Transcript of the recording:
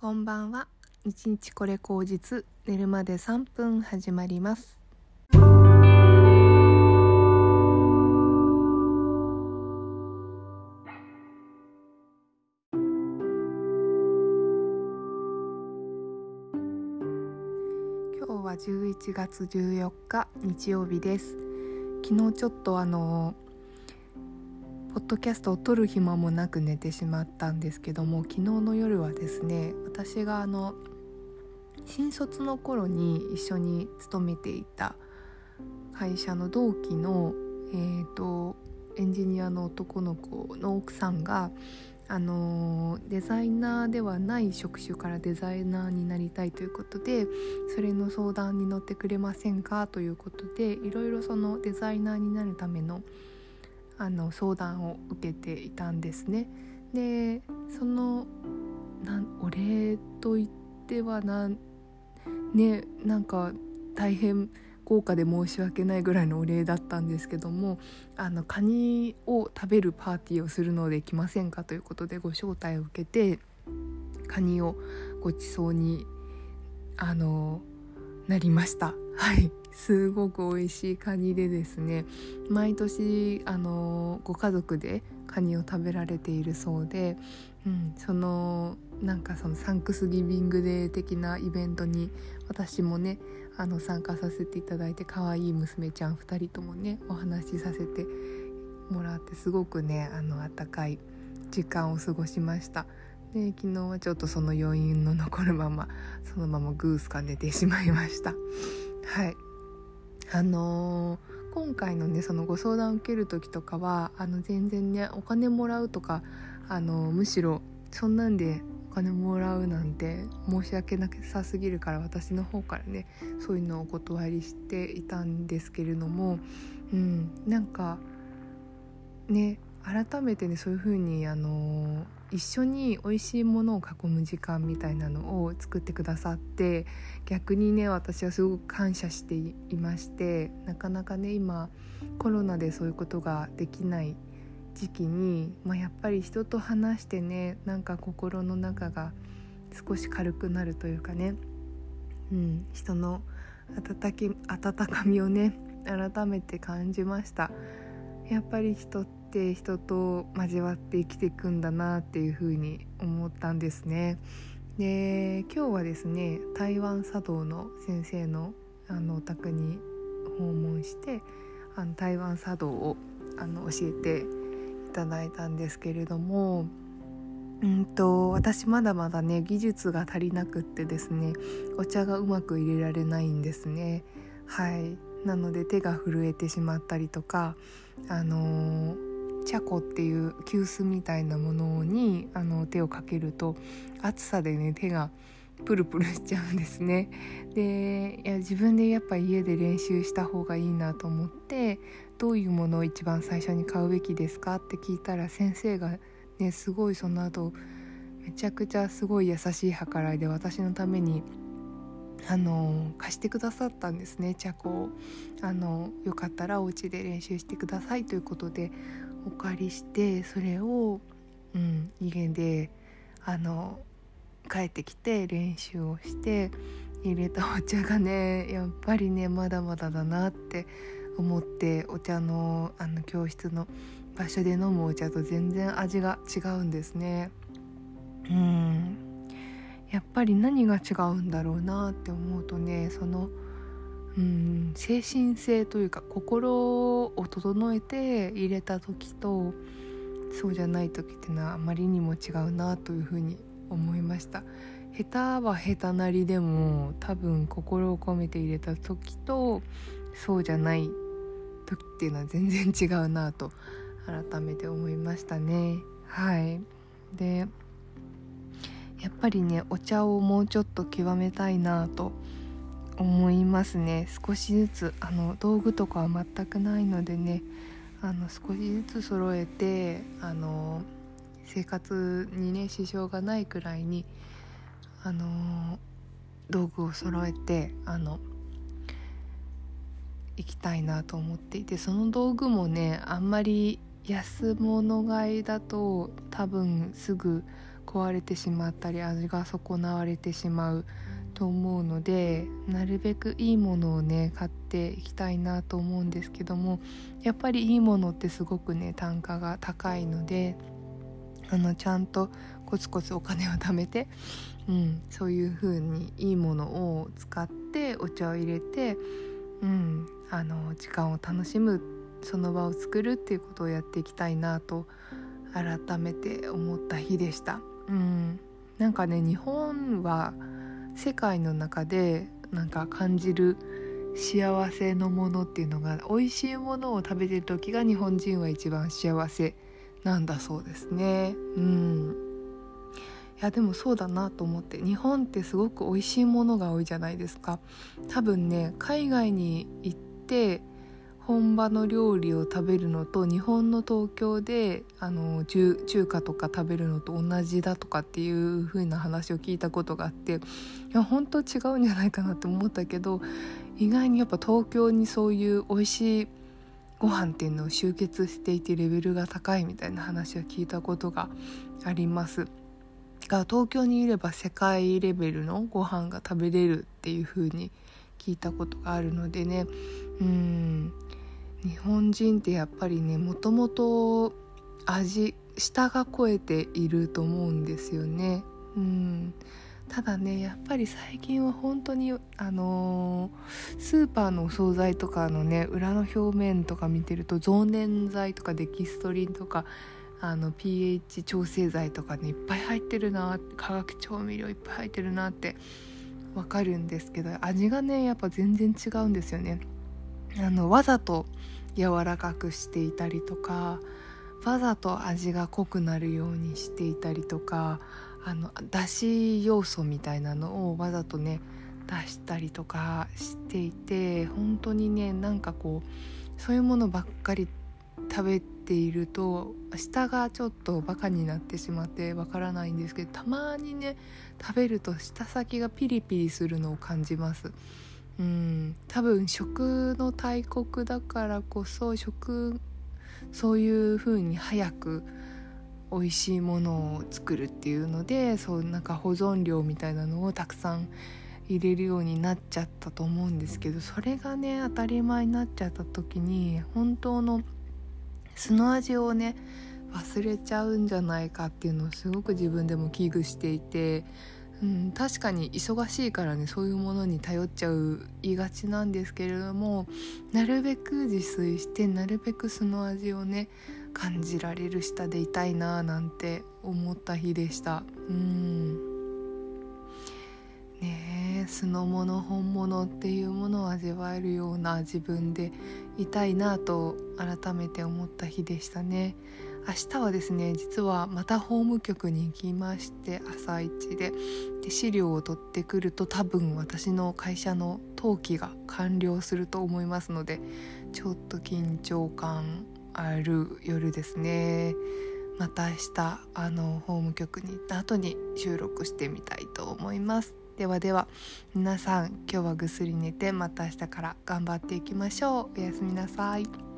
こんばんは。一日これ口実。寝るまで3分始まります。今日は11月14日日曜日です。昨日ちょっとあのポッドキャストを撮る暇もなく寝てしまったんですけども昨日の夜はですね私があの新卒の頃に一緒に勤めていた会社の同期の、えーと、エンジニアの男の子の奥さんがあのデザイナーではない職種からデザイナーになりたいということでそれの相談に乗ってくれませんかということでいろいろそのデザイナーになるためのあの相談を受けていたんですね。でそのなお礼と言ってはなねなんか大変豪華で申し訳ないぐらいのお礼だったんですけどもあのカニを食べるパーティーをするので来ませんかということでご招待を受けてカニをごちそうにあのなりましたはいすごく美味しいカニでですね毎年あのご家族でカニを食べられているそうで、うん、そのなんかそのサンクスギビングデー的なイベントに私もねあの参加させていただいて可愛い娘ちゃん2人ともねお話しさせてもらってすごくねあの温かい時間を過ごしました。で昨日はちょっとその余韻の残るままそのままグースか寝てしまいましたはいあのー、今回のねそのご相談を受ける時とかはあの全然ねお金もらうとかあのー、むしろそんなんでお金もらうなんて申し訳なさすぎるから私の方からねそういうのをお断りしていたんですけれどもうんなんかね改めてねそういう風にあの一緒に美味しいものを囲む時間みたいなのを作ってくださって逆にね私はすごく感謝していましてなかなかね今コロナでそういうことができない時期に、まあ、やっぱり人と話してねなんか心の中が少し軽くなるというかね、うん、人の温温かみをね改めて感じました。やっぱり人ってて人と交わって生きていくんだなっていうふうに思ったんですね。で今日はですね台湾茶道の先生のあのお宅に訪問してあの台湾茶道をあの教えていただいたんですけれどもうんと私まだまだね技術が足りなくってですねお茶がうまく入れられないんですね。はい。なので手が震えてしまったりとかあのー、茶粉っていう急須みたいなものにあの手をかけると暑さでね手がプルプルしちゃうんですね。でいや自分でやっぱ家で練習した方がいいなと思ってどういうものを一番最初に買うべきですかって聞いたら先生がねすごいその後めちゃくちゃすごい優しい計らいで私のためにあの貸してくださったんですね茶子を。あのよかったらお家で練習してくださいということでお借りしてそれを、うん、家であの帰ってきて練習をして入れたお茶がねやっぱりねまだまだだなって思ってお茶のあの教室の場所で飲むお茶と全然味が違うんですね。うん。やっぱり何が違うんだろうなって思うとねそのうん精神性というか心を整えて入れた時とそうじゃない時っていうのはあまりにも違うなというふうに思いました。下手は下手なりでも多分心を込めて入れた時とそうじゃない時っていうのは全然違うなと改めて思いましたね。はい。でやっぱりねお茶をもうちょっと極めたいなと思いますね。少しずつあの道具とかは全くないのでねあの少しずつ揃えてあの生活にね支障がないくらいにあの道具を揃えてあの行きたいなと思っていてその道具もねあんまり安物買いだと多分すぐ壊れてしまったり味が損なわれてしまうと思うのでなるべくいいものをね買っていきたいなと思うんですけどもやっぱりいいものってすごくね単価が高いのであのちゃんとコツコツお金を貯めて、うん、そういう風にいいものを使ってお茶を入れて、うん、あの時間を楽しむその場を作るっていうことをやっていきたいなと改めて思った日でした。うん、なんかね日本は世界の中でなんか感じる幸せのものっていうのが美味しいものを食べてる時が日本人は一番幸せなんだそうですね。うんいやでもそうだなと思って日本ってすごく美味しいものが多いじゃないですか多分ね海外に行って本場の料理を食べるのと日本の東京であの中華とか食べるのと同じだとかっていう風な話を聞いたことがあっていや本当違うんじゃないかなって思ったけど意外にやっぱ東京にそういう美味しいご飯っていうのを集結していてレベルが高いみたいな話を聞いたことがあります。が東京にいれば世界レベルのご飯が食べれるっていう風に聞いたことがあるのでねうん日本人ってやっぱりねもともと味舌が肥えていると思うんですよね。うんただねやっぱり最近は本当にあのー、スーパーのお惣菜とかのね裏の表面とか見てると増粘剤とかデキストリンとかあの pH 調整剤とかねいっぱい入ってるな化学調味料いっぱい入ってるなってわかるんですけど味がねやっぱ全然違うんですよね。あのわざと柔らかくしていたりとかわざと味が濃くなるようにしていたりとかあのだし要素みたいなのをわざとね出したりとかしていて本当にねなんかこうそういうものばっかり食べていると舌がちょっとバカになってしまってわからないんですけどたまにね食べると舌先がピリピリするのを感じます。うん。多分食の大国だからこそ食そういう風に早く美味しいものを作るっていうのでそうなんか保存料みたいなのをたくさん入れるようになっちゃったと思うんですけどそれがね当たり前になっちゃった時に本当の素の味をね忘れちゃうんじゃないかっていうのをすごく自分でも危惧していて、うん、確かに忙しいからねそういうものに頼っちゃう言いがちなんですけれどもなるべく自炊してなるべくその味をね感じられる舌でいたいななんて思った日でした。うん。ね素のもの本物っていうものを味わえるような自分でいたいなと改めて思った日でしたね。明日はですね実はまた法務局に行きまして朝一でで資料を取ってくると多分私の会社の登記が完了すると思いますのでちょっと緊張感ある夜ですね。また明日あの法務局に行った後に収録してみたいと思います。ではでは皆さん今日はぐっすり寝てまた明日から頑張っていきましょう。おやすみなさい。